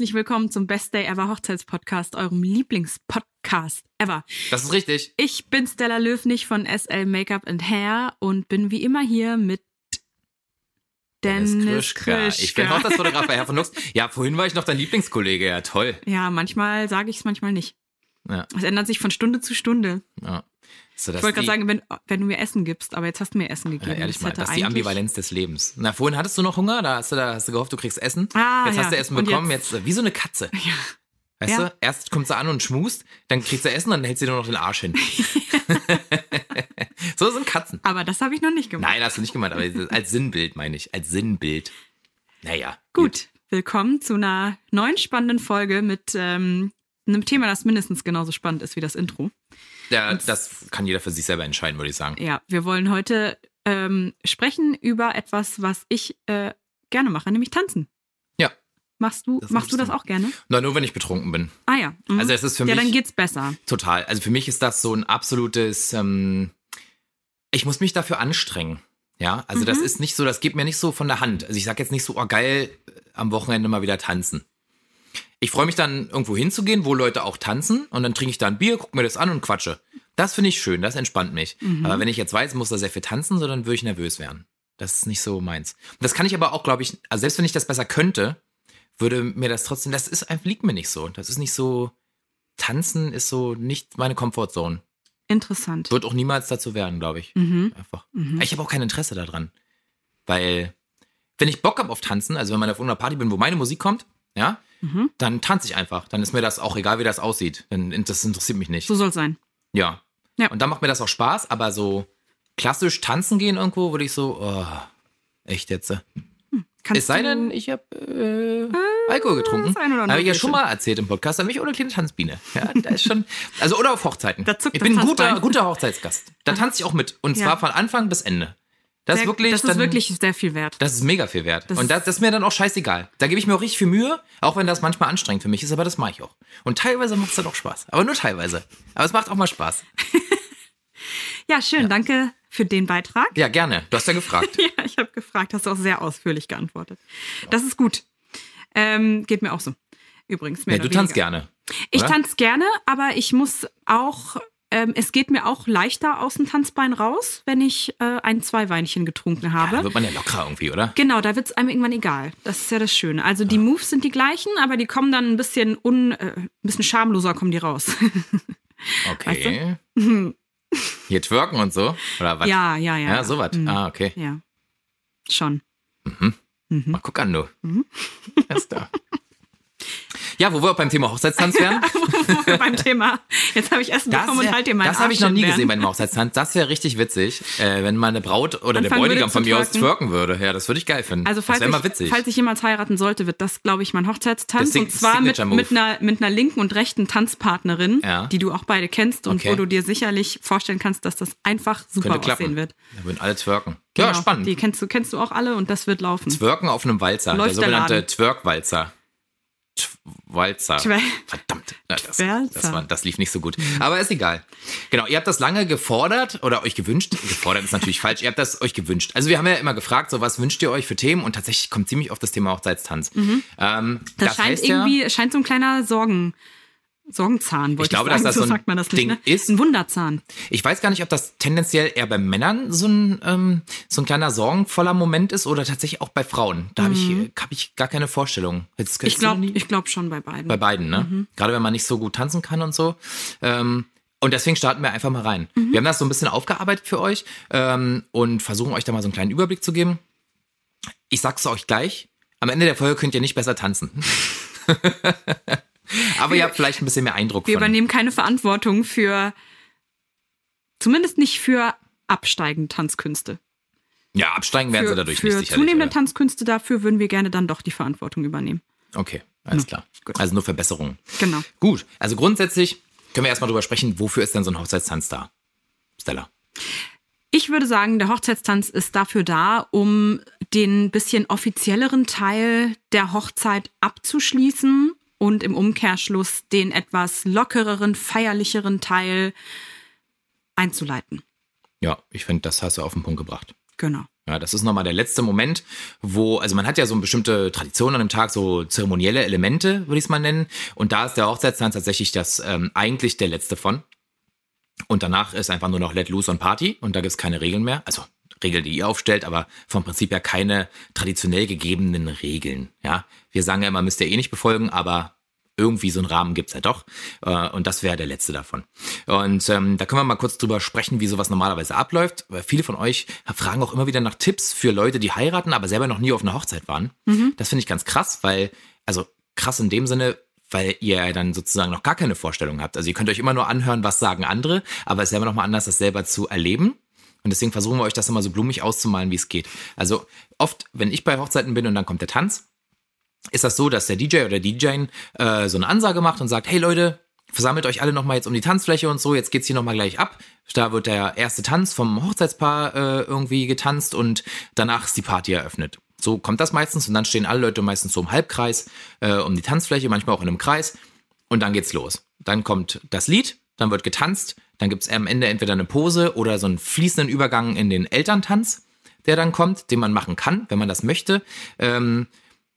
Herzlich willkommen zum Best Day Ever Hochzeitspodcast, eurem Lieblingspodcast ever. Das ist richtig. Ich bin Stella Löfnig von SL Makeup and Hair und bin wie immer hier mit Dennis Krischka. Ich bin Hochzeitsfotograf bei Herr von Lux. Ja, vorhin war ich noch dein Lieblingskollege. Ja, toll. Ja, manchmal sage ich es, manchmal nicht. Ja. Es ändert sich von Stunde zu Stunde. ja. So, Ich wollte gerade sagen, wenn, wenn du mir Essen gibst, aber jetzt hast du mir Essen gegeben. ja, ehrlich Das mal, das ist die Ambivalenz des Lebens. Na, vorhin hattest du noch Hunger, da hast du, da hast du gehofft, du kriegst Essen. Ah, jetzt ja. hast du Essen bekommen, jetzt- jetzt, äh, wie so eine Katze. Ja. Weißt Ja. du, erst kommt sie an und schmust, dann kriegt sie Essen, dann hält sie nur noch den Arsch hin. so sind Katzen. Aber das habe ich noch nicht gemacht. Nein, hast du nicht gemeint, aber als Sinnbild meine ich, als Sinnbild. Naja. Gut, willkommen zu einer neuen spannenden Folge mit ähm, einem Thema, das mindestens genauso spannend ist wie das Intro. Ja, das kann jeder für sich selber entscheiden, würde ich sagen. Ja, wir wollen heute ähm, sprechen über etwas, was ich äh, gerne mache, nämlich tanzen. Ja. Machst du, Das machst du das auch gerne? Na, nur wenn ich betrunken bin. Ah ja. Mhm. Also es ist für ja, mich dann geht's besser. total. Also für mich ist das so ein absolutes, ähm, ich muss mich dafür anstrengen. Ja, also das Mhm. ist nicht so, das geht mir nicht so von der Hand. Also ich sag jetzt nicht so, oh geil, am Wochenende mal wieder tanzen. Ich freue mich dann irgendwo hinzugehen, wo Leute auch tanzen und dann trinke ich da ein Bier, gucke mir das an und quatsche. Das finde ich schön, das entspannt mich. Mhm. Aber wenn ich jetzt weiß, muss da sehr viel tanzen, so dann würde ich nervös werden. Das ist nicht so meins. Und das kann ich aber auch, glaube ich, also selbst wenn ich das besser könnte, würde mir das trotzdem, das ist einfach, liegt mir nicht so. Das ist nicht so, tanzen ist so nicht meine Comfortzone. Interessant. Wird auch niemals dazu werden, glaube ich. Mhm. Einfach. Mhm. Ich habe auch kein Interesse daran. Weil, wenn ich Bock habe auf Tanzen, also wenn man auf einer Party bin, wo meine Musik kommt, ja, Mhm. dann tanze ich einfach. Dann ist mir das auch egal, wie das aussieht. Dann, das interessiert mich nicht. So soll's sein. Ja. Ja. Und dann macht mir das auch Spaß, aber so klassisch tanzen gehen irgendwo, würde ich so, oh, echt jetzt. Kannst es sei denn, ich habe äh, Alkohol getrunken. das ein oder andere Habe ich ja schon mal erzählt im Podcast, da bin ich ohne kleine Tanzbiene. Ja, da ist schon, also oder auf Hochzeiten. Ich bin ein guter, guter Hochzeitsgast. Da tanze ich auch mit. Und Ja. zwar von Anfang bis Ende. Das Sehr- ist wirklich, das ist dann, wirklich sehr viel wert. das ist mega viel wert. Das und das, das ist mir dann auch scheißegal. Da gebe ich mir auch richtig viel Mühe, auch wenn das manchmal anstrengend für mich ist, aber das mache ich auch. Und teilweise macht es dann auch Spaß. Aber nur teilweise. Aber es macht auch mal Spaß. Ja, schön. Danke für den Beitrag. Ja, gerne. Du hast ja gefragt. Ja, ich habe gefragt, hast du auch sehr ausführlich geantwortet. Das ist gut. Ähm, geht mir auch so. Übrigens. Mehr Ja, du tanzt gerne. Ich tanze gerne, aber ich muss auch, ähm, es geht mir auch leichter aus dem Tanzbein raus, wenn ich äh, ein, zwei Weinchen getrunken habe. Da wird man ja lockerer irgendwie, oder? Genau, da wird es einem irgendwann egal. Das ist ja das Schöne. Also die Moves sind die gleichen, aber die kommen dann ein bisschen un, äh, ein bisschen schamloser kommen die raus. Okay. Hier twerken und so? Oder was? ja, ja, ja. Ja, sowas. Mhm. Ah, okay. Ja. Schon. Mal guck an, du. Mhm. Ist da. Ja, wo wir auch beim Thema Hochzeitstanz wären. Beim Thema. Jetzt habe ich Essen Das, bekommen und wär- halt dir meinen das habe ich noch nie gesehen bei einem Hochzeitstanz. Das wäre richtig witzig, äh, wenn meine Braut oder der Anfangen würde Bräutigam von mir aus twerken. würde. Ja, das würde ich geil finden. Also falls das wäre mal ich, witzig. falls ich jemals heiraten sollte, wird das, glaube ich, mein Hochzeitstanz. Der Und zwar mit, mit, einer, mit einer linken und rechten Tanzpartnerin, Ja. die du auch beide kennst und Okay. wo du dir sicherlich vorstellen kannst, dass das einfach super Könnte klappen. aussehen wird. Da würden alle twerken. Genau. Ja, spannend. Die kennst du, kennst du auch alle und das wird laufen. Twerken auf einem Walzer. Läuft der der sogenannte. Twerkwalzer. Walzer. Twer- Verdammt. Ja, das, das, war, das lief nicht so gut. Aber ist egal. Genau, ihr habt das lange gefordert oder euch gewünscht. Gefordert ist natürlich falsch. Ihr habt das euch gewünscht. Also wir haben ja immer gefragt, so was wünscht ihr euch für Themen? Und tatsächlich kommt ziemlich oft das Thema Hochzeitstanz. Ähm, Mhm. Das, das scheint heißt ja, irgendwie, scheint so ein kleiner Sorgen, Sorgenzahn, wollte ich, glaube, sagen. dass das so so ein sagt man das nicht, Ding ne? ist. Ein Wunderzahn. Ich weiß gar nicht, ob das tendenziell eher bei Männern so ein, ähm, so ein kleiner sorgenvoller Moment ist oder tatsächlich auch bei Frauen. Da habe ich, äh, hab ich gar keine Vorstellung. Jetzt, Mhm. Ich glaube glaub schon bei beiden. bei beiden, ne? Mhm. Gerade wenn man nicht so gut tanzen kann und so. Ähm, und deswegen starten wir einfach mal rein. Mhm. Wir haben das so ein bisschen aufgearbeitet für euch ähm, und versuchen euch da mal so einen kleinen Überblick zu geben. Ich sag's euch gleich. Am Ende der Folge könnt ihr nicht besser tanzen. Aber ihr habt vielleicht ein bisschen mehr Eindruck Wir von. übernehmen keine Verantwortung für, zumindest nicht für absteigende Tanzkünste. Ja, absteigen werden Für, sie dadurch für nicht sicherlich. zunehmende oder? Tanzkünste, dafür würden wir gerne dann doch die Verantwortung übernehmen. Okay, alles klar. gut. Also nur Verbesserungen. Genau. Gut, also grundsätzlich können wir erstmal drüber sprechen, wofür ist denn so ein Hochzeitstanz da? Stella. Ich würde sagen, der Hochzeitstanz ist dafür da, um den bisschen offizielleren Teil der Hochzeit abzuschließen und im Umkehrschluss den etwas lockereren, feierlicheren Teil einzuleiten. Ja, ich finde, das hast du auf den Punkt gebracht. Genau. Ja, das ist nochmal der letzte Moment, wo, also man hat ja so eine bestimmte Tradition an dem Tag, so zeremonielle Elemente, würde ich es mal nennen. Und da ist der Hochzeitstanz tatsächlich das ähm, eigentlich der letzte von. Und danach ist einfach nur noch Let Loose und Party und da gibt es keine Regeln mehr. Also Regeln, die ihr aufstellt, aber vom Prinzip her keine traditionell gegebenen Regeln. Ja, wir sagen ja immer, müsst ihr eh nicht befolgen, aber irgendwie so einen Rahmen gibt's ja doch. Äh, und das wäre der letzte davon. Und ähm, da können wir mal kurz drüber sprechen, wie sowas normalerweise abläuft. Weil viele von euch fragen auch immer wieder nach Tipps für Leute, die heiraten, aber selber noch nie auf einer Hochzeit waren. Mhm. Das finde ich ganz krass, weil, also krass in dem Sinne, weil ihr ja dann sozusagen noch gar keine Vorstellung habt. Also ihr könnt euch immer nur anhören, was sagen andere, aber es ist ja immer noch mal anders, das selber zu erleben. Und deswegen versuchen wir euch das immer so blumig auszumalen, wie es geht. Also oft, wenn ich bei Hochzeiten bin und dann kommt der Tanz, ist das so, dass der DJ oder DJ äh, so eine Ansage macht und sagt, hey Leute, versammelt euch alle nochmal jetzt um die Tanzfläche und so, jetzt geht's hier nochmal gleich ab. Da wird der erste Tanz vom Hochzeitspaar äh, irgendwie getanzt und danach ist die Party eröffnet. So kommt das meistens und dann stehen alle Leute meistens so im Halbkreis äh, um die Tanzfläche, manchmal auch in einem Kreis und dann geht's los. Dann kommt das Lied, dann wird getanzt, dann gibt's am Ende entweder eine Pose oder so einen fließenden Übergang in den Elterntanz, der dann kommt, den man machen kann, wenn man das möchte. Ähm,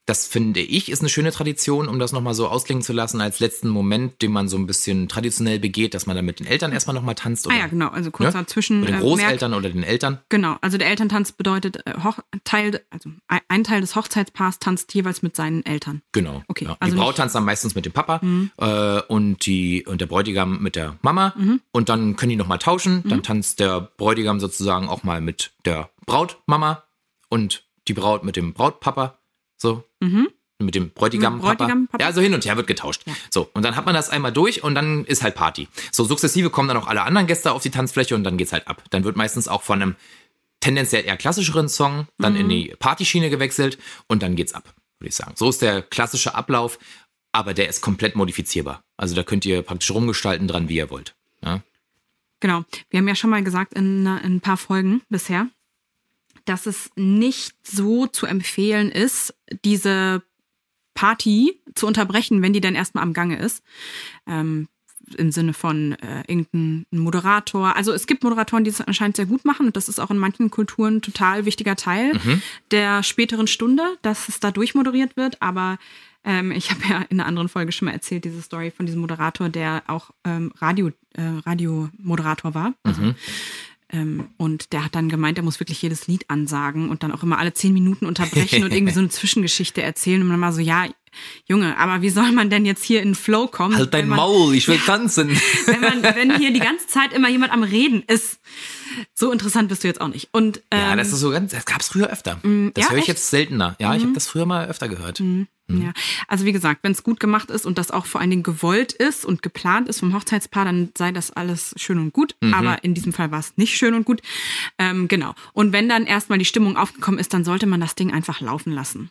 das finde ich ist eine schöne Tradition, um das nochmal so ausklingen zu lassen, als letzten Moment, den man so ein bisschen traditionell begeht, dass man dann mit den Eltern erstmal nochmal tanzt. Oder, ah ja, genau, also kurz ne? dazwischen. Mit den äh, Großeltern äh, oder den Eltern. Genau, also der Elterntanz bedeutet, äh, Hoch Teil, also ein Teil des Hochzeitspaars tanzt jeweils mit seinen Eltern. Genau. Okay. Ja. Also die Braut tanzt dann meistens mit dem Papa mhm. äh, und, die, und der Bräutigam mit der Mama. Mhm. Und dann können die nochmal tauschen. Mhm. Dann tanzt der Bräutigam sozusagen auch mal mit der Brautmama und die Braut mit dem Brautpapa. So. Mhm. Mit dem Bräutigam, Bräutigam Papa. Ja, so hin und her wird getauscht. Ja. So, und dann hat man das einmal durch und dann ist halt Party. So, sukzessive kommen dann auch alle anderen Gäste auf die Tanzfläche und dann geht's halt ab. Dann wird meistens auch von einem tendenziell eher klassischeren Song dann mhm. in die Partyschiene gewechselt und dann geht's ab, würde ich sagen. So ist der klassische Ablauf, aber der ist komplett modifizierbar. Also da könnt ihr praktisch rumgestalten dran, wie ihr wollt. Ja? Genau. Wir haben ja schon mal gesagt in, in ein paar Folgen bisher, dass es nicht so zu empfehlen ist, diese Party zu unterbrechen, wenn die dann erstmal am Gange ist. Ähm, im Sinne von äh, irgendein Moderator. Also es gibt Moderatoren, die es anscheinend sehr gut machen und das ist auch in manchen Kulturen ein total wichtiger Teil mhm. der späteren Stunde, dass es da durchmoderiert wird. Aber ähm, ich habe ja in einer anderen Folge schon mal erzählt, diese Story von diesem Moderator, der auch ähm, Radio, äh, Radiomoderator war. Also, mhm. Ähm, und der hat dann gemeint, er muss wirklich jedes Lied ansagen und dann auch immer alle zehn Minuten unterbrechen und irgendwie so eine Zwischengeschichte erzählen. Und dann mal so, ja, Junge, aber wie soll man denn jetzt hier in Flow kommen? Halt dein man, Maul, ich will tanzen. wenn, man, wenn hier die ganze Zeit immer jemand am Reden ist. So interessant bist du jetzt auch nicht. Und, ähm, ja, das ist so ganz, das gab es früher öfter. Mm, das ja, höre ich echt? jetzt seltener. Ja, mhm. ich habe das früher mal öfter gehört. Mhm. Mhm. Ja, also wie gesagt, wenn es gut gemacht ist und das auch vor allen Dingen gewollt ist und geplant ist vom Hochzeitspaar, dann sei das alles schön und gut. Mhm. Aber in diesem Fall war es nicht schön und gut. Ähm, genau. Und wenn dann erstmal die Stimmung aufgekommen ist, dann sollte man das Ding einfach laufen lassen.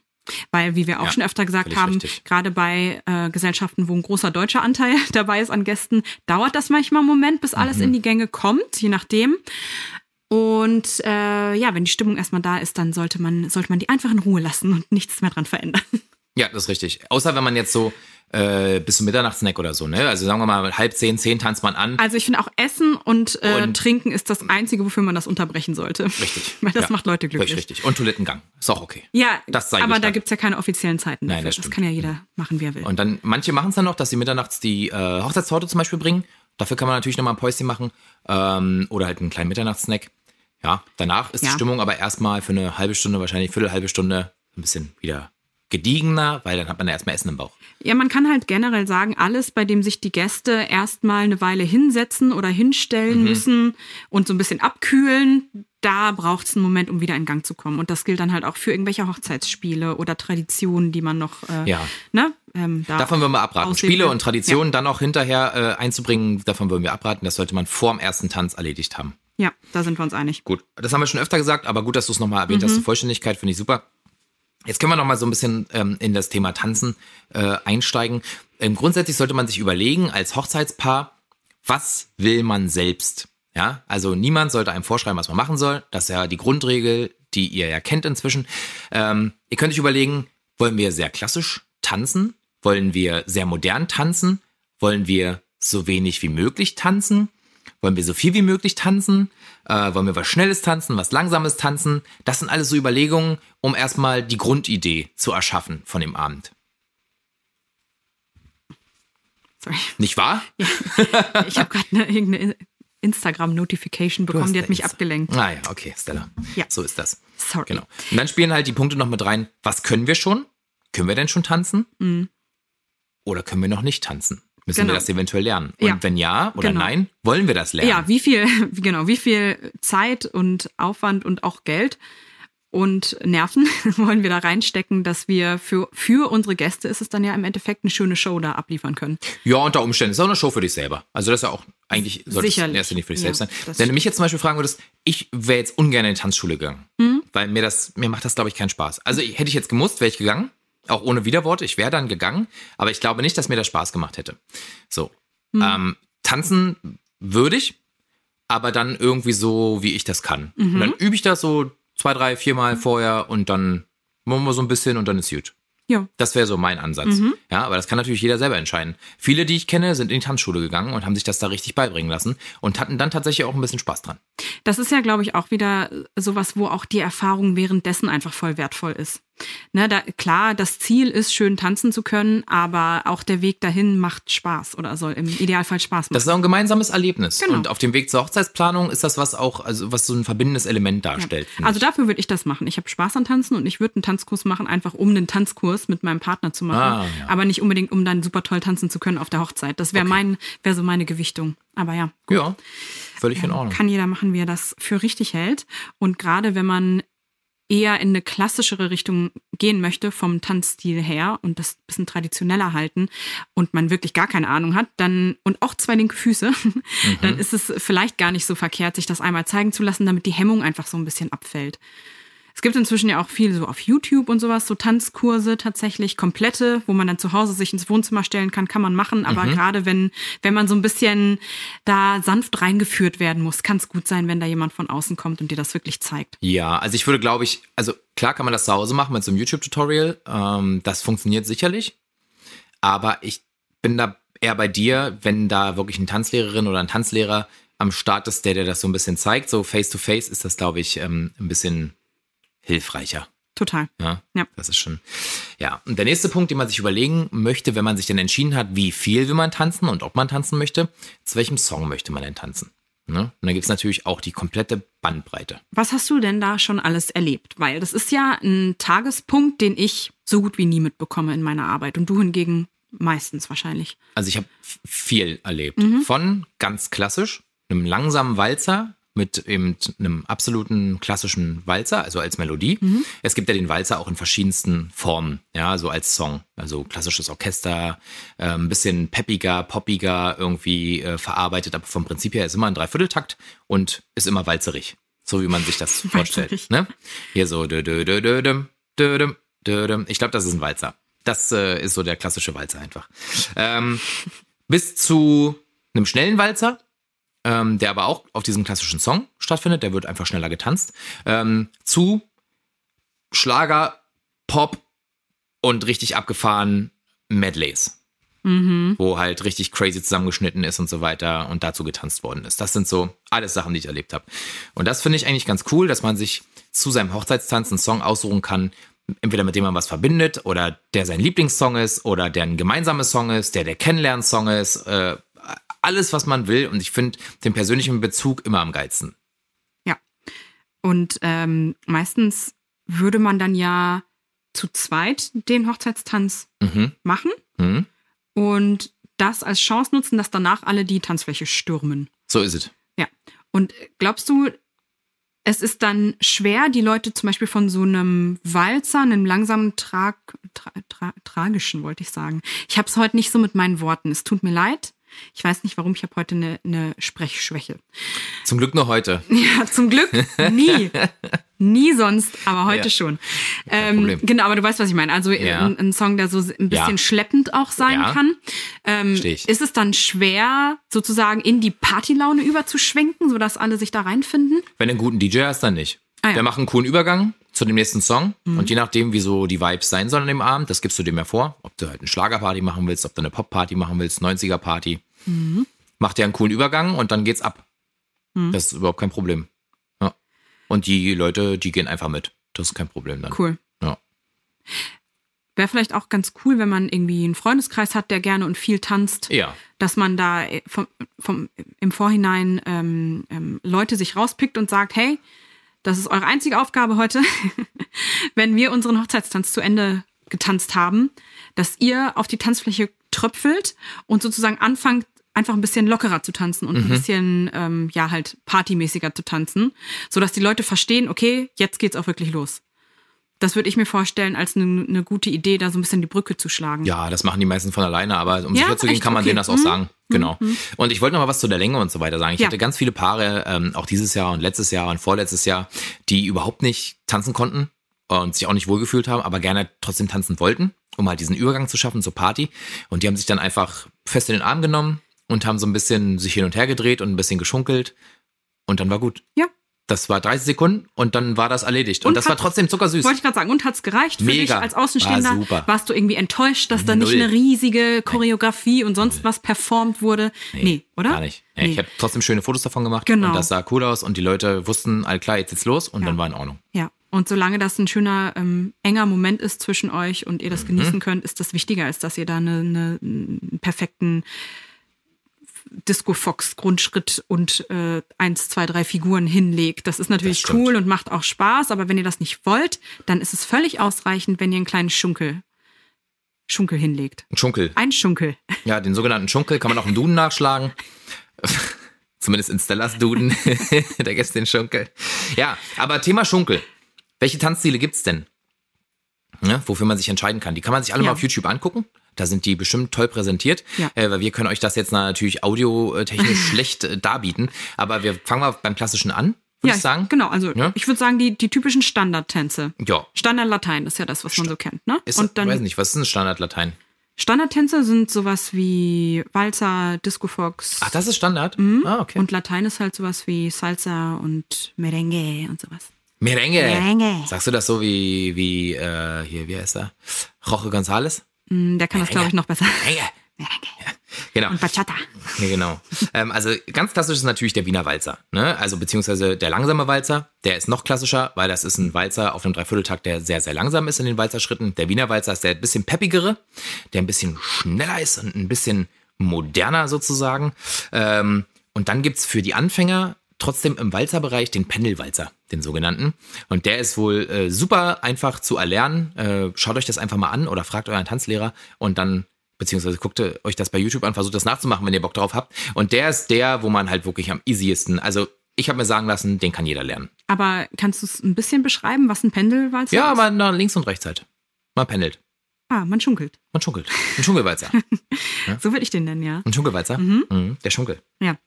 Weil, wie wir auch ja, schon öfter gesagt haben, richtig. gerade bei äh, Gesellschaften, wo ein großer deutscher Anteil dabei ist an Gästen, dauert das manchmal einen Moment, bis alles mhm. in die Gänge kommt, je nachdem. Und äh, ja, wenn die Stimmung erstmal da ist, dann sollte man, sollte man die einfach in Ruhe lassen und nichts mehr dran verändern. Ja, das ist richtig. Außer wenn man jetzt so äh, bis zum Mitternachtssnack oder so, ne? Also sagen wir mal halb zehn, zehn tanzt man an. Also ich finde auch Essen und, äh, und, Trinken ist das Einzige, wofür man das unterbrechen sollte. Richtig. Weil das ja, macht Leute glücklich. Richtig. Und Toilettengang. Ist auch okay. Ja, das sei aber da gibt's ja keine offiziellen Zeiten dafür. Nein, das, das kann ja jeder machen, wie er will. Und dann, manche machen es dann noch, dass sie mitternachts die äh, Hochzeitstorte zum Beispiel bringen. Dafür kann man natürlich nochmal ein Päuschen machen. Ähm, oder halt einen kleinen Mitternachtssnack. Ja, danach ist ja. die Stimmung aber erstmal für eine halbe Stunde, wahrscheinlich viertel halbe Stunde ein bisschen wieder gediegener, weil dann hat man ja erstmal Essen im Bauch. Ja, man kann halt generell sagen, alles, bei dem sich die Gäste erstmal eine Weile hinsetzen oder hinstellen mhm. müssen und so ein bisschen abkühlen, da braucht es einen Moment, um wieder in Gang zu kommen. Und das gilt dann halt auch für irgendwelche Hochzeitsspiele oder Traditionen, die man noch, äh, ja. ne? Ähm, da davon würden wir abraten. Spiele und Traditionen ja. dann auch hinterher äh, einzubringen, davon würden wir abraten. Das sollte man vor dem ersten Tanz erledigt haben. Ja, da sind wir uns einig. Gut, das haben wir schon öfter gesagt, aber gut, dass du es nochmal erwähnt mhm. hast. Die Vollständigkeit finde ich super. Jetzt können wir noch mal so ein bisschen ähm, in das Thema Tanzen äh, einsteigen. Ähm, grundsätzlich sollte man sich überlegen als Hochzeitspaar, was will man selbst? Ja, also niemand sollte einem vorschreiben, was man machen soll. Das ist ja die Grundregel, die ihr ja kennt inzwischen. Ähm, ihr könnt euch überlegen, wollen wir sehr klassisch tanzen? Wollen wir sehr modern tanzen? Wollen wir so wenig wie möglich tanzen? Wollen wir so viel wie möglich tanzen? Äh, wollen wir was Schnelles tanzen, was Langsames tanzen? Das sind alles so Überlegungen, um erstmal die Grundidee zu erschaffen von dem Abend. Sorry. Nicht wahr? Ich habe gerade eine, irgendeine Instagram-Notification bekommen, die hat mich Insta- abgelenkt. Ah ja, okay, Stella. Ja. So ist das. Sorry. Genau. Und dann spielen halt die Punkte noch mit rein. Was können wir schon? Können wir denn schon tanzen? Oder können wir noch nicht tanzen? Müssen. Genau. wir das eventuell lernen? Und Ja. wenn ja oder Genau. nein, wollen wir das lernen? Ja, wie viel, genau, wie viel Zeit und Aufwand und auch Geld und Nerven wollen wir da reinstecken, dass wir für, für unsere Gäste ist es dann ja im Endeffekt eine schöne Show da abliefern können. Ja, unter Umständen. Ist auch eine Show für dich selber. Also das ist ja auch eigentlich sollte es in erster Linie für dich Ja, selbst sein. das Wenn du mich jetzt zum Beispiel fragen würdest, ich wäre jetzt ungern in die Tanzschule gegangen. Mhm. Weil mir das, mir macht das, glaube ich, keinen Spaß. Also hätte ich jetzt gemusst, wäre ich gegangen. Auch ohne Widerworte. Ich wäre dann gegangen. Aber ich glaube nicht, dass mir das Spaß gemacht hätte. So. Mhm. Ähm, tanzen würde ich, aber dann irgendwie so, wie ich das kann. Und Mhm. dann übe ich das so zwei, drei, viermal vorher und dann machen wir so ein bisschen und dann ist gut. Ja. Das wäre so mein Ansatz. Ja, aber das kann natürlich jeder selber entscheiden. Viele, die ich kenne, sind in die Tanzschule gegangen und haben sich das da richtig beibringen lassen und hatten dann tatsächlich auch ein bisschen Spaß dran. Das ist ja, glaube ich, auch wieder sowas, wo auch die Erfahrung währenddessen einfach voll wertvoll ist. Ne, da, klar, das Ziel ist, schön tanzen zu können, aber auch der Weg dahin macht Spaß oder soll im Idealfall Spaß machen. Das ist auch ein gemeinsames Erlebnis. Genau. Und auf dem Weg zur Hochzeitsplanung ist das was auch, also was so ein verbindendes Element darstellt. finde Also dafür würde ich das machen. Ich habe Spaß an Tanzen und ich würde einen Tanzkurs machen, einfach um einen Tanzkurs mit meinem Partner zu machen. Ah, ja. Aber nicht unbedingt, um dann super toll tanzen zu können auf der Hochzeit. Das wäre Okay. mein, wäre so meine Gewichtung. Aber ja, ja, völlig in Ordnung. kann jeder machen, wie er das für richtig hält. Und gerade wenn man eher in eine klassischere Richtung gehen möchte vom Tanzstil her und das ein bisschen traditioneller halten und man wirklich gar keine Ahnung hat, dann und auch zwei linke Füße, dann ist es vielleicht gar nicht so verkehrt, sich das einmal zeigen zu lassen, damit die Hemmung einfach so ein bisschen abfällt. Es gibt inzwischen ja auch viel so auf YouTube und sowas, so Tanzkurse tatsächlich, komplette, wo man dann zu Hause sich ins Wohnzimmer stellen kann, kann man machen. Aber gerade wenn, wenn man so ein bisschen da sanft reingeführt werden muss, kann es gut sein, wenn da jemand von außen kommt und dir das wirklich zeigt. Ja, also ich würde, glaube ich, also klar kann man das zu Hause machen mit so einem YouTube-Tutorial. Ähm, das funktioniert sicherlich. Aber ich bin da eher bei dir, wenn da wirklich eine Tanzlehrerin oder ein Tanzlehrer am Start ist, der dir das so ein bisschen zeigt. So face-to-face ist das, glaube ich, ähm, ein bisschen hilfreicher. Total. Ja, Ja. das ist schon. Ja, und der nächste Punkt, den man sich überlegen möchte, wenn man sich denn entschieden hat, wie viel will man tanzen und ob man tanzen möchte, zu welchem Song möchte man denn tanzen? Ne? Und dann gibt es natürlich auch die komplette Bandbreite. Was hast du denn da schon alles erlebt? Weil das ist ja ein Tagespunkt, den ich so gut wie nie mitbekomme in meiner Arbeit und du hingegen meistens wahrscheinlich. Also ich habe viel erlebt. Von ganz klassisch, einem langsamen Walzer mit eben einem absoluten klassischen Walzer, also als Melodie. Es gibt ja den Walzer auch in verschiedensten Formen, ja, so als Song. Also klassisches Orchester, äh, ein bisschen peppiger, poppiger irgendwie äh, verarbeitet, aber vom Prinzip her ist immer ein Dreivierteltakt und ist immer walzerig. So wie man sich das vorstellt. Ne? Hier so dö, dö, dö, dö, dö, düm, dö, düm. Ich glaube, das ist ein Walzer. Das äh, ist so der klassische Walzer einfach. Ähm, bis zu einem schnellen Walzer, ähm, der aber auch auf diesem klassischen Song stattfindet. Der wird einfach schneller getanzt. Ähm, zu Schlager, Pop und richtig abgefahren Medleys. Wo halt richtig crazy zusammengeschnitten ist und so weiter und dazu getanzt worden ist. Das sind so alles Sachen, die ich erlebt habe. Und das finde ich eigentlich ganz cool, dass man sich zu seinem Hochzeitstanz einen Song aussuchen kann, entweder mit dem man was verbindet oder der sein Lieblingssong ist oder der ein gemeinsames Song ist, der der Kennenlernsong ist. Äh, alles, was man will. Und ich finde den persönlichen Bezug immer am geilsten. Ja. Und ähm, meistens würde man dann ja zu zweit den Hochzeitstanz Mhm. machen Mhm. und das als Chance nutzen, dass danach alle die Tanzfläche stürmen. So ist es. Ja. Und glaubst du, es ist dann schwer, die Leute zum Beispiel von so einem Walzer, einem langsamen Trag, tra, tra, tragischen, wollte ich sagen. Ich habe es heute nicht so mit meinen Worten. Es tut mir leid. Ich weiß nicht, warum. Ich habe heute eine, eine Sprechschwäche. Zum Glück nur heute. Ja, zum Glück nie. Nie sonst, aber heute Ja. schon. Ähm, genau, aber du weißt, was ich meine. Also Ja. ein, ein Song, der so ein bisschen Ja. schleppend auch sein kann. Ähm, ist es dann schwer, sozusagen in die Partylaune überzuschwenken, sodass alle sich da reinfinden? Wenn du einen guten DJ hast, dann nicht. Ah. Der macht einen coolen Übergang zu dem nächsten Song. Und je nachdem, wie so die Vibes sein sollen an dem Abend, das gibst du dem ja vor. Ob du halt eine Schlagerparty machen willst, ob du eine Popparty machen willst, 90er-Party. Mhm. Macht der einen coolen Übergang und dann geht's ab. Das ist überhaupt kein Problem. Ja. Und die Leute, die gehen einfach mit. Das ist kein Problem dann. Cool. Ja. Wäre vielleicht auch ganz cool, wenn man irgendwie einen Freundeskreis hat, der gerne und viel tanzt, Ja. dass man da äh, vom, vom, im Vorhinein ähm, ähm, Leute sich rauspickt und sagt, hey, das ist eure einzige Aufgabe heute, wenn wir unseren Hochzeitstanz zu Ende getanzt haben, dass ihr auf die Tanzfläche tröpfelt und sozusagen anfangt, einfach ein bisschen lockerer zu tanzen und ein bisschen, ähm, ja, halt partymäßiger zu tanzen, sodass die Leute verstehen, okay, jetzt geht's auch wirklich los. Das würde ich mir vorstellen, als eine, eine gute Idee, da so ein bisschen die Brücke zu schlagen. Ja, das machen die meisten von alleine, aber um Ja, sicher zu gehen, echt? kann man Okay. denen das auch Mhm. sagen. Genau. Und ich wollte noch mal was zu der Länge und so weiter sagen. Ich Ja. hatte ganz viele Paare, ähm, auch dieses Jahr und letztes Jahr und vorletztes Jahr, die überhaupt nicht tanzen konnten und sich auch nicht wohlgefühlt haben, aber gerne trotzdem tanzen wollten, um halt diesen Übergang zu schaffen zur Party. Und die haben sich dann einfach fest in den Arm genommen und haben so ein bisschen sich hin und her gedreht und ein bisschen geschunkelt. Und dann war gut. Ja. Das war 30 Sekunden und dann war das erledigt. Und, Und das war hat- trotzdem zuckersüß. Wollte ich gerade sagen, und hat's gereicht für Mega. dich als Außenstehender? War super. Warst du irgendwie enttäuscht, dass da nicht Null. eine riesige Choreografie und sonst was performt wurde? Nee, oder? Gar nicht. Nee, Nee. Ich habe trotzdem schöne Fotos davon gemacht Genau. und das sah cool aus und die Leute wussten, all klar, jetzt geht's los und Ja. dann war in Ordnung. Ja, und solange das ein schöner, ähm, enger Moment ist zwischen euch und ihr Mhm. das genießen könnt, ist das wichtiger, als dass ihr da eine, eine, einen perfekten Disco-Fox-Grundschritt und äh, eins, zwei, drei Figuren hinlegt. Das ist natürlich Das cool und macht auch Spaß, aber wenn ihr das nicht wollt, dann ist es völlig ausreichend, wenn ihr einen kleinen Schunkel, Schunkel hinlegt. Ein Schunkel. Ein Schunkel. Ja, den sogenannten Schunkel kann man auch im Duden nachschlagen. Zumindest in Stellas Duden. da gibt's den Schunkel. Ja, aber Thema Schunkel. Welche Tanzstile gibt's denn? Ne, wofür man sich entscheiden kann. Die kann man sich alle Ja. mal auf YouTube angucken. Da sind die bestimmt toll präsentiert, Ja. äh, weil wir können euch das jetzt natürlich audiotechnisch schlecht äh, darbieten. Aber wir fangen mal beim Klassischen an, würde Ja, ich sagen. genau. Also Ja? ich würde sagen, die, die typischen Standardtänze. Ja, Standard-Latein ist ja das, was man so kennt, ne? ist, und dann weiß nicht, was ist ein Standardlatein? Standardtänze sind sowas wie Walzer, Disco Fox. Ach, das ist Standard? Ah, okay. Und Latein ist halt sowas wie Salsa und Merengue und sowas. Merengue. Merengue. Sagst du das so wie, wie, äh, hier, wie heißt er? Roche González? Mm, Der kann das, glaube ich, noch besser. Merengue. Genau. Und Bachata. Ja, genau. ähm, also ganz klassisch ist natürlich der Wiener Walzer. Ne? Also beziehungsweise der langsame Walzer, der ist noch klassischer, weil das ist ein Walzer auf einem Dreivierteltakt, der sehr, sehr langsam ist in den Walzerschritten. Der Wiener Walzer ist der ein bisschen peppigere, der ein bisschen schneller ist und ein bisschen moderner sozusagen. Ähm, und dann gibt's für die Anfänger trotzdem im Walzerbereich den Pendelwalzer, den sogenannten. Und der ist wohl äh, super einfach zu erlernen. Äh, schaut euch das einfach mal an oder fragt euren Tanzlehrer und dann beziehungsweise guckt euch das bei YouTube an, versucht das nachzumachen, wenn ihr Bock drauf habt. Und der ist der, wo man halt wirklich am easiesten, also ich habe mir sagen lassen, den kann jeder lernen. Aber kannst du es ein bisschen beschreiben, was ein Pendelwalzer Ja, ist? aber nach links und rechts halt. Man pendelt. Ah, man schunkelt. Man schunkelt. Ein Schunkelwalzer. So würde ich den nennen, ja. Ein Schunkelwalzer. Mhm. Der Schunkel. Ja.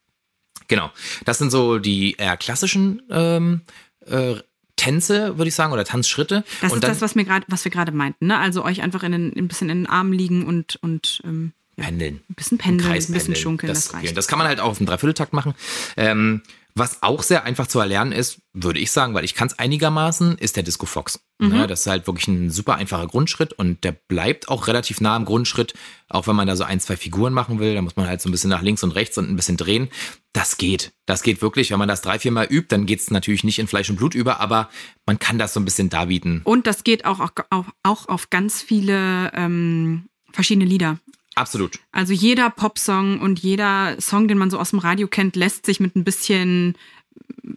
Genau. Das sind so die eher klassischen ähm, äh, Tänze, würde ich sagen, oder Tanzschritte. Das und ist dann das, was, mir grad, was wir gerade meinten, ne? Also euch einfach in den, ein bisschen in den Arm liegen und, und ähm, ja, pendeln. ein bisschen pendeln, ein bisschen schunkeln, das, das, reicht. das kann man halt auch auf dem Dreivierteltakt machen. Ähm, was auch sehr einfach zu erlernen ist, würde ich sagen, weil ich kann es einigermaßen, ist der Disco Fox. Mhm. Ja, das ist halt wirklich ein super einfacher Grundschritt und der bleibt auch relativ nah am Grundschritt, auch wenn man da so ein, zwei Figuren machen will, da muss man halt so ein bisschen nach links und rechts und ein bisschen drehen. Das geht. Das geht wirklich. Wenn man das drei, vier Mal übt, dann geht es natürlich nicht in Fleisch und Blut über, aber man kann das so ein bisschen darbieten. Und das geht auch, auch, auch auf ganz viele ähm, verschiedene Lieder. Absolut. Also jeder Popsong und jeder Song, den man so aus dem Radio kennt, lässt sich mit ein bisschen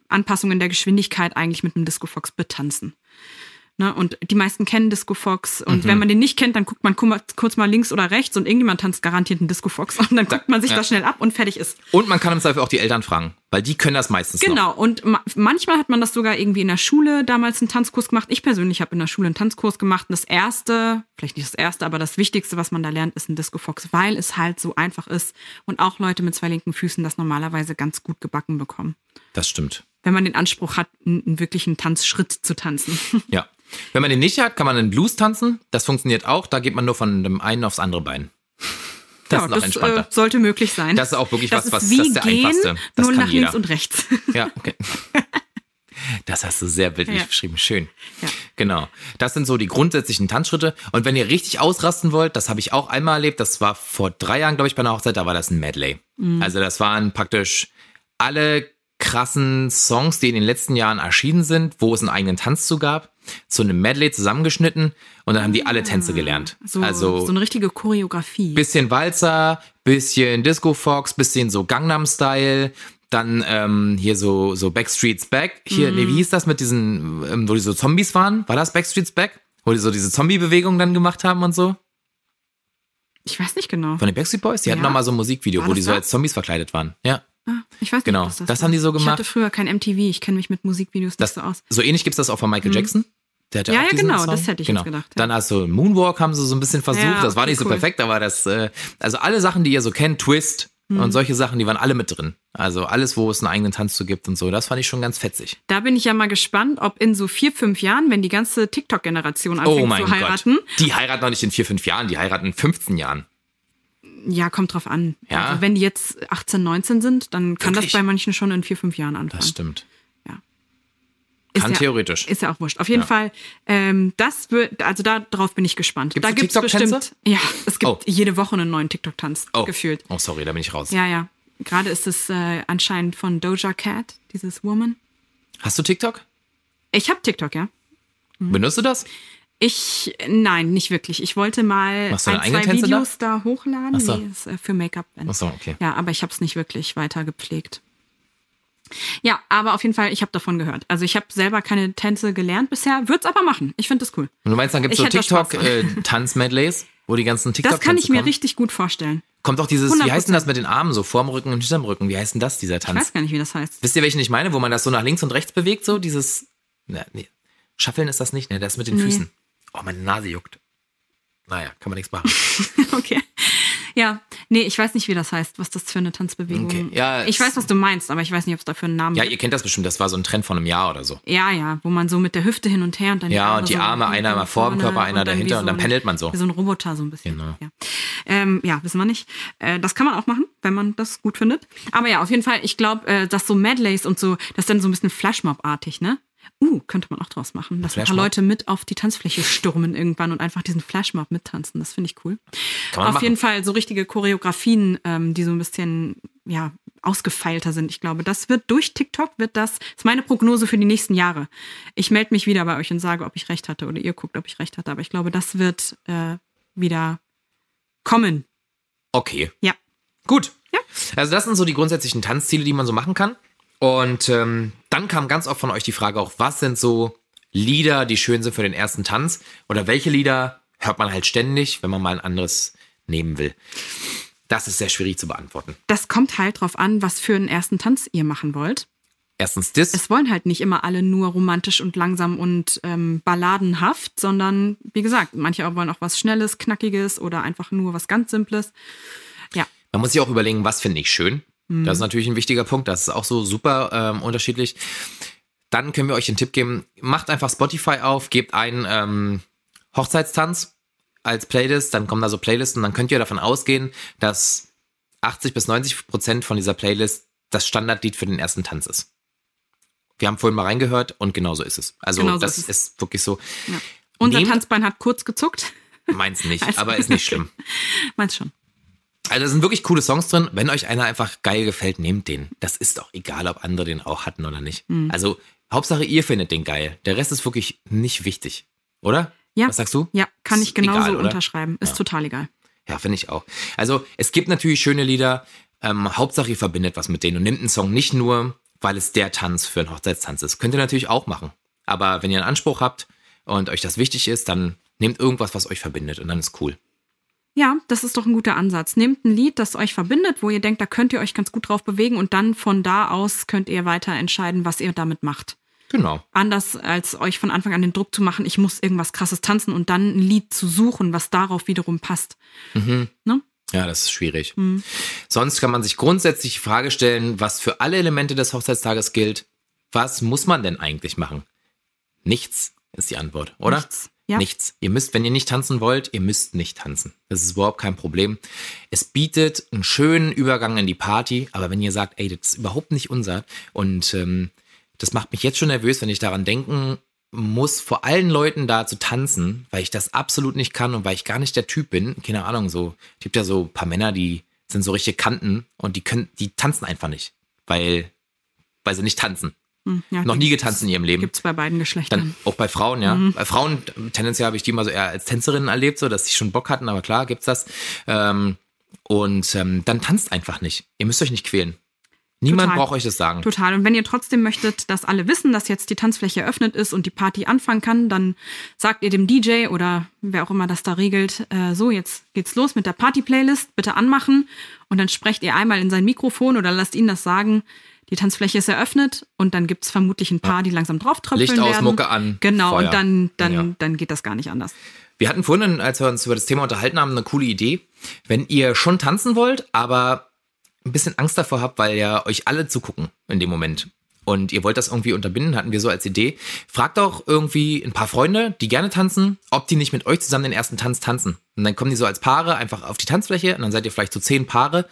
Anpassungen der Geschwindigkeit eigentlich mit einem Disco Fox betanzen. Ne? Und die meisten kennen Disco Fox. Und wenn man den nicht kennt, dann guckt man kurz mal links oder rechts und irgendjemand tanzt garantiert einen Disco Fox. Und dann guckt man sich ja. das schnell ab und fertig ist. Und man kann im Zweifel auch die Eltern fragen, weil die können das meistens noch. Genau, und ma manchmal hat man das sogar irgendwie in der Schule damals einen Tanzkurs gemacht. Ich persönlich habe in der Schule einen Tanzkurs gemacht. Und das erste, vielleicht nicht das erste, aber das Wichtigste, was man da lernt, ist ein Disco Fox, weil es halt so einfach ist und auch Leute mit zwei linken Füßen das normalerweise ganz gut gebacken bekommen. Das stimmt. Wenn man den Anspruch hat, einen wirklichen Tanzschritt zu tanzen. Ja. Wenn man den nicht hat, kann man einen Blues tanzen. Das funktioniert auch. Da geht man nur von dem einen aufs andere Bein. Das ja, ist noch das entspannter. äh, sollte möglich sein. Das ist auch wirklich das was, was ist wie das ist der gehen, einfachste. Das nur kann nach jeder. links und rechts. Ja, okay. Das hast du sehr bildlich Ja. beschrieben. Schön. Ja. Genau. Das sind so die grundsätzlichen Tanzschritte. Und wenn ihr richtig ausrasten wollt, das habe ich auch einmal erlebt. Das war vor drei Jahren, glaube ich, bei einer Hochzeit. Da war das ein Medley. Mhm. Also das waren praktisch alle krassen Songs, die in den letzten Jahren erschienen sind, wo es einen eigenen Tanz zu gab, zu einem Medley zusammengeschnitten und dann haben die alle Tänze gelernt. So, also so eine richtige Choreografie. bisschen Walzer, bisschen Disco Fox, bisschen so Gangnam Style, dann ähm, hier so so Backstreets Back. Hier, nee, wie hieß das mit diesen, ähm, wo die so Zombies waren? War das Backstreets Back? Wo die so diese Zombie-Bewegung dann gemacht haben und so? Ich weiß nicht genau. Von den Backstreet Boys? Die hatten Ja. noch mal so ein Musikvideo, War wo das die so da? als Zombies verkleidet waren. Ja, Ah, ich weiß Genau, nicht, was das war. haben die so Ich gemacht. hatte früher kein MTV. Ich kenne mich mit Musikvideos das, nicht so aus. so ähnlich gibt's das auch von Michael Jackson. Der hatte Mhm. Ja, ja, genau, Song. das hätte ich genau. gedacht, ja. Dann hast du Moonwalk, haben sie so ein bisschen versucht. Ja, das war nicht so cool. perfekt, aber das, äh, also alle Sachen, die ihr so kennt, Twist Mhm. und solche Sachen, die waren alle mit drin. Also alles, wo es einen eigenen Tanz zu gibt und so, das fand ich schon ganz fetzig. Da bin ich ja mal gespannt, ob in so vier, fünf Jahren, wenn die ganze TikTok-Generation anfängt oh mein zu heiraten, Gott. Die heiraten noch nicht in vier, fünf Jahren, die heiraten in 15 Jahren. Ja, kommt drauf an. Ja. Also wenn die jetzt 18, 19 sind, dann kann Wirklich? das bei manchen schon in vier, fünf Jahren anfangen. Das stimmt. Ist Kann ja, theoretisch. Ist ja auch wurscht. Auf jeden Ja. Fall, ähm, das wird, also darauf bin ich gespannt. Gibt's da gibt's TikTok-Tänze? bestimmt, ja, es gibt Oh. jede Woche einen neuen TikTok-Tanz Oh, gefühlt. oh, sorry, da bin ich raus. Ja, ja. Gerade ist es äh, anscheinend von Doja Cat, dieses Woman. Hast du TikTok? Ich habe TikTok, ja. Mhm. Benutzt du das? Ich, nein, nicht wirklich. Ich wollte mal ein, zwei Videos da, hochladen. Ach so. Nee, ist äh, für Make-up. So, okay. Ja, aber ich habe es nicht wirklich weiter gepflegt. Ja, aber auf jeden Fall, ich habe davon gehört. Also ich habe selber keine Tänze gelernt bisher, würde es aber machen. Ich finde das cool. Und du meinst, dann gibt's Ich so da TikTok-Tanz-Medleys, wo die ganzen tiktok Das kann ich mir kommen? richtig gut vorstellen. Kommt auch dieses, wie 100%. heißt denn das mit den Armen so, vorm Rücken und hinterm Rücken? Wie heißt denn das, dieser Ich Tanz? weiß gar nicht, wie das heißt. Wisst ihr, welchen ich meine? Wo man das so nach links und rechts bewegt, so dieses, ne, nee, Schaffeln ist das nicht, ne, das mit den Nee. Füßen. Oh, meine Nase juckt. Naja, kann man nichts machen. Okay. Ja, nee, ich weiß nicht, wie das heißt, was das für eine Tanzbewegung Okay, ja, Ich weiß, was du meinst, aber ich weiß nicht, ob es dafür einen Namen Ja, gibt. ihr kennt das bestimmt, das war so ein Trend von einem Jahr oder so. Ja, ja, wo man so mit der Hüfte hin und her und dann Ja, Arme und die so Arme, einer mal vor dem Körper, einer und dahinter wie und dann pendelt man so. Wie so ein Roboter so ein bisschen. Genau. Ja, ähm, ja wissen wir nicht. Äh, das kann man auch machen, wenn man das gut findet. Aber ja, auf jeden Fall, ich glaube, äh, dass so Medleys und so, das ist dann so ein bisschen Flashmob-artig, ne? Uh, könnte man auch draus machen. Dass ein paar? Leute mit auf die Tanzfläche stürmen irgendwann und einfach diesen Flashmob mittanzen. Das finde ich cool. Kann man Auf machen. jeden Fall so richtige Choreografien, ähm, die so ein bisschen, ja, ausgefeilter sind. Ich glaube, das wird durch TikTok, wird das, ist meine Prognose für die nächsten Jahre. Ich melde mich wieder bei euch und sage, ob ich recht hatte oder ihr guckt, ob ich recht hatte. Aber ich glaube, das wird äh, wieder kommen. Okay. Ja. Gut. Ja. Also das sind so die grundsätzlichen Tanzziele, die man so machen kann. Und ähm, dann kam ganz oft von euch die Frage auch, was sind so Lieder, die schön sind für den ersten Tanz? Oder welche Lieder hört man halt ständig, wenn man mal ein anderes nehmen will? Das ist sehr schwierig zu beantworten. Das kommt halt drauf an, was für einen ersten Tanz ihr machen wollt. Erstens das. Es wollen halt nicht immer alle nur romantisch und langsam und ähm, balladenhaft, sondern wie gesagt, manche wollen auch was Schnelles, Knackiges oder einfach nur was ganz Simples. Ja, Man muss sich auch überlegen, was finde ich schön. Das ist natürlich ein wichtiger Punkt. Das ist auch so super ähm, unterschiedlich. Dann können wir euch den Tipp geben, macht einfach Spotify auf, gebt einen ähm, Hochzeitstanz als Playlist, dann kommen da so Playlisten, dann könnt ihr davon ausgehen, dass 80 bis 90 Prozent von dieser Playlist das Standardlied für den ersten Tanz ist. Wir haben vorhin mal reingehört und genau so ist es. Also Genau so das ist ist, wirklich so. ja. Unser Nehmt- Tanzbein hat kurz gezuckt. Meins nicht, Also- aber ist nicht schlimm. Meinst schon. Also da sind wirklich coole Songs drin. Wenn euch einer einfach geil gefällt, nehmt den. Das ist doch egal, ob andere den auch hatten oder nicht. Mhm. Also Hauptsache ihr findet den geil. Der Rest ist wirklich nicht wichtig, oder? Ja. Was sagst du? Ja, kann Ist ich genauso egal, unterschreiben. Ist Ja. total egal. Ja, finde ich auch. Also es gibt natürlich schöne Lieder. Ähm, Hauptsache ihr verbindet was mit denen und nimmt einen Song nicht nur, weil es der Tanz für einen Hochzeitstanz ist. Könnt ihr natürlich auch machen. Aber wenn ihr einen Anspruch habt und euch das wichtig ist, dann nehmt irgendwas, was euch verbindet und dann ist cool. Ja, das ist doch ein guter Ansatz. Nehmt ein Lied, das euch verbindet, wo ihr denkt, da könnt ihr euch ganz gut drauf bewegen und dann von da aus könnt ihr weiter entscheiden, was ihr damit macht. Genau. Anders als euch von Anfang an den Druck zu machen, ich muss irgendwas krasses tanzen und dann ein Lied zu suchen, was darauf wiederum passt. Ne? Ja, das ist schwierig. Sonst kann man sich grundsätzlich die Frage stellen, was für alle Elemente des Hochzeitstages gilt. Was muss man denn eigentlich machen? Nichts ist die Antwort, oder? Nichts, ja. Nichts. Ihr müsst, wenn ihr nicht tanzen wollt, ihr müsst nicht tanzen. Das ist überhaupt kein Problem. Es bietet einen schönen Übergang in die Party, aber wenn ihr sagt, ey, das ist überhaupt nicht unser und ähm, das macht mich jetzt schon nervös, wenn ich daran denken muss, vor allen Leuten da zu tanzen, weil ich das absolut nicht kann und weil ich gar nicht der Typ bin. Keine Ahnung, so. Es gibt ja so ein paar Männer, die sind so richtige Kanten und die können, die tanzen einfach nicht. Weil, weil sie nicht tanzen. Hm, ja, Noch nie getanzt in ihrem Leben. Gibt's bei beiden Geschlechtern. Dann auch bei Frauen, ja. Bei Frauen, tendenziell habe ich die mal so eher als Tänzerinnen erlebt, so dass sie schon Bock hatten, aber klar gibt's das. Ähm, und ähm, dann tanzt einfach nicht. Ihr müsst euch nicht quälen. Niemand Total. braucht euch das sagen. Total. Und wenn ihr trotzdem möchtet, dass alle wissen, dass jetzt die Tanzfläche eröffnet ist und die Party anfangen kann, dann sagt ihr dem DJ oder wer auch immer das da regelt, äh, so, jetzt geht's los mit der Party-Playlist, bitte anmachen. Und dann sprecht ihr einmal in sein Mikrofon oder lasst ihn das sagen, die Tanzfläche ist eröffnet und dann gibt's vermutlich ein paar, die langsam drauf tröpfeln Licht aus, werden. Mucke an, Genau, Feuer. und dann, dann, Ja. dann geht das gar nicht anders. Wir hatten vorhin, als wir uns über das Thema unterhalten haben, eine coole Idee. Wenn ihr schon tanzen wollt, aber ein bisschen Angst davor habt, weil ja euch alle zugucken in dem Moment und ihr wollt das irgendwie unterbinden, hatten wir so als Idee. Fragt doch irgendwie ein paar Freunde, die gerne tanzen, ob die nicht mit euch zusammen den ersten Tanz tanzen. Und dann kommen die so als Paare einfach auf die Tanzfläche und dann seid ihr vielleicht so zehn Paare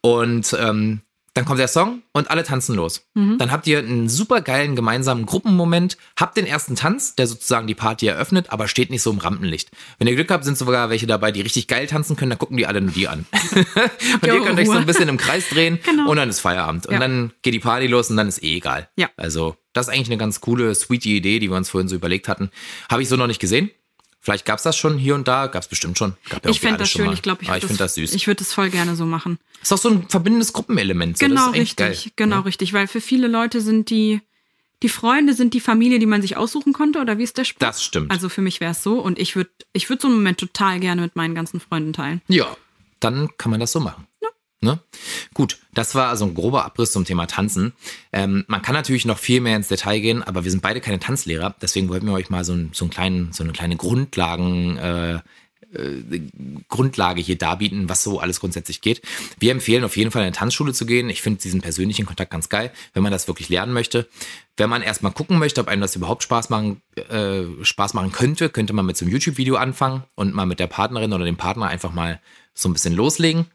und ähm, dann kommt der Song und alle tanzen los. Dann habt ihr einen super geilen gemeinsamen Gruppenmoment, habt den ersten Tanz, der sozusagen die Party eröffnet, aber steht nicht so im Rampenlicht. Wenn ihr Glück habt, sind sogar welche dabei, die richtig geil tanzen können, dann gucken die alle nur die an. und ihr eure könnt euch so Ruhe. ein bisschen im Kreis drehen Genau. und dann ist Feierabend. Und Ja. dann geht die Party los und dann ist eh egal. Ja. Also, das ist eigentlich eine ganz coole, sweetie Idee, die wir uns vorhin so überlegt hatten. Habe ich so noch nicht gesehen. Vielleicht gab's das schon hier und da, gab's bestimmt schon. Gab ja Ich fände das schön, mal. ich glaube, ich ich finde das süß. Ich würde das voll gerne so machen. ist doch so ein verbindendes Gruppenelement. So. Genau, richtig. Geil. Genau, richtig. Weil für viele Leute sind die, die Freunde sind die Familie, die man sich aussuchen konnte, oder wie ist der Spruch? Das stimmt. Also für mich wäre es so und ich würde ich würd so einen Moment total gerne mit meinen ganzen Freunden teilen. Ja, dann kann man das so machen. Ne? Gut, das war also ein grober Abriss zum Thema Tanzen. Ähm, man kann natürlich noch viel mehr ins Detail gehen, aber wir sind beide keine Tanzlehrer, deswegen wollten wir euch mal so, ein, so, einen kleinen, so eine kleine Grundlagen, äh, äh, Grundlage hier darbieten, was so alles grundsätzlich geht. Wir empfehlen auf jeden Fall in eine Tanzschule zu gehen. Ich finde diesen persönlichen Kontakt ganz geil, wenn man das wirklich lernen möchte. Wenn man erstmal gucken möchte, ob einem das überhaupt Spaß machen, äh, Spaß machen könnte, könnte man mit so einem YouTube-Video anfangen und mal mit der Partnerin oder dem Partner einfach mal so ein bisschen loslegen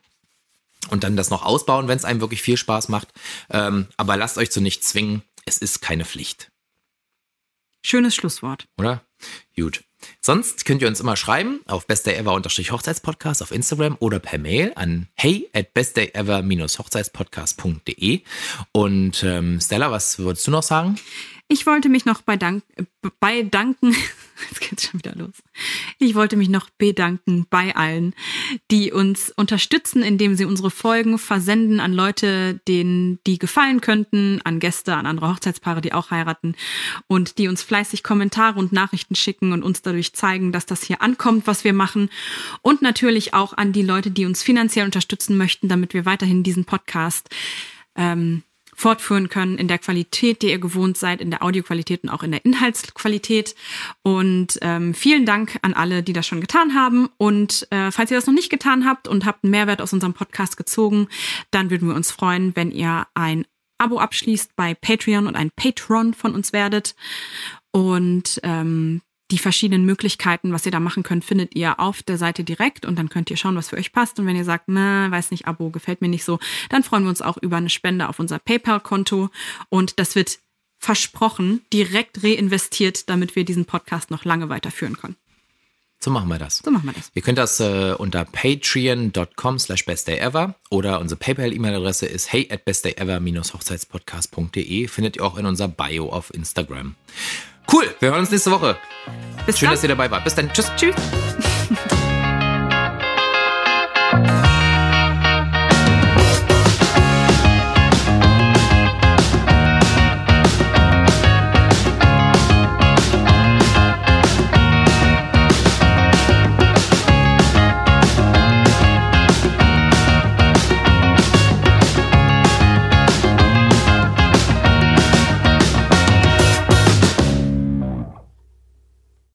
und dann das noch ausbauen, wenn es einem wirklich viel Spaß macht. Ähm, aber lasst euch zu nichts zwingen. Es ist keine Pflicht, Schönes Schlusswort. oder? Gut. Sonst könnt ihr uns immer schreiben auf bestdayever-hochzeitspodcast auf Instagram oder per Mail an hey at bestdayever-hochzeitspodcast.de. Und ähm, Stella, was würdest du noch sagen? Ich wollte mich noch bei, Dank, äh, bei danken. Jetzt geht's schon wieder los. Ich wollte mich noch bedanken bei allen, die uns unterstützen, indem sie unsere Folgen versenden an Leute, denen die gefallen könnten, an Gäste, an andere Hochzeitspaare, die auch heiraten und die uns fleißig Kommentare und Nachrichten schicken und uns dadurch zeigen, dass das hier ankommt, was wir machen. Und natürlich auch an die Leute, die uns finanziell unterstützen möchten, damit wir weiterhin diesen Podcast ähm, fortführen können in der Qualität, die ihr gewohnt seid, in der Audioqualität und auch in der Inhaltsqualität. Und ähm, vielen Dank an alle, die das schon getan haben. Und äh, falls ihr das noch nicht getan habt und habt einen Mehrwert aus unserem Podcast gezogen, dann würden wir uns freuen, wenn ihr ein Abo abschließt bei Patreon und ein Patron von uns werdet. Und ähm, die verschiedenen Möglichkeiten, was ihr da machen könnt, findet ihr auf der Seite direkt und dann könnt ihr schauen, was für euch passt. Und wenn ihr sagt, na, weiß nicht, Abo gefällt mir nicht so, dann freuen wir uns auch über eine Spende auf unser PayPal-Konto und das wird versprochen direkt reinvestiert, damit wir diesen Podcast noch lange weiterführen können. So machen wir das. So machen wir das. Ihr könnt das äh, unter patreon.com slash bestdayever oder unsere PayPal-E-Mail-Adresse ist hey at bestdayever-hochzeitspodcast.de. Findet ihr auch in unserer Bio auf Instagram. Cool, wir hören uns nächste Woche. Bis Schön, dann. dass ihr dabei wart. Bis dann. Tschüss. Tschüss.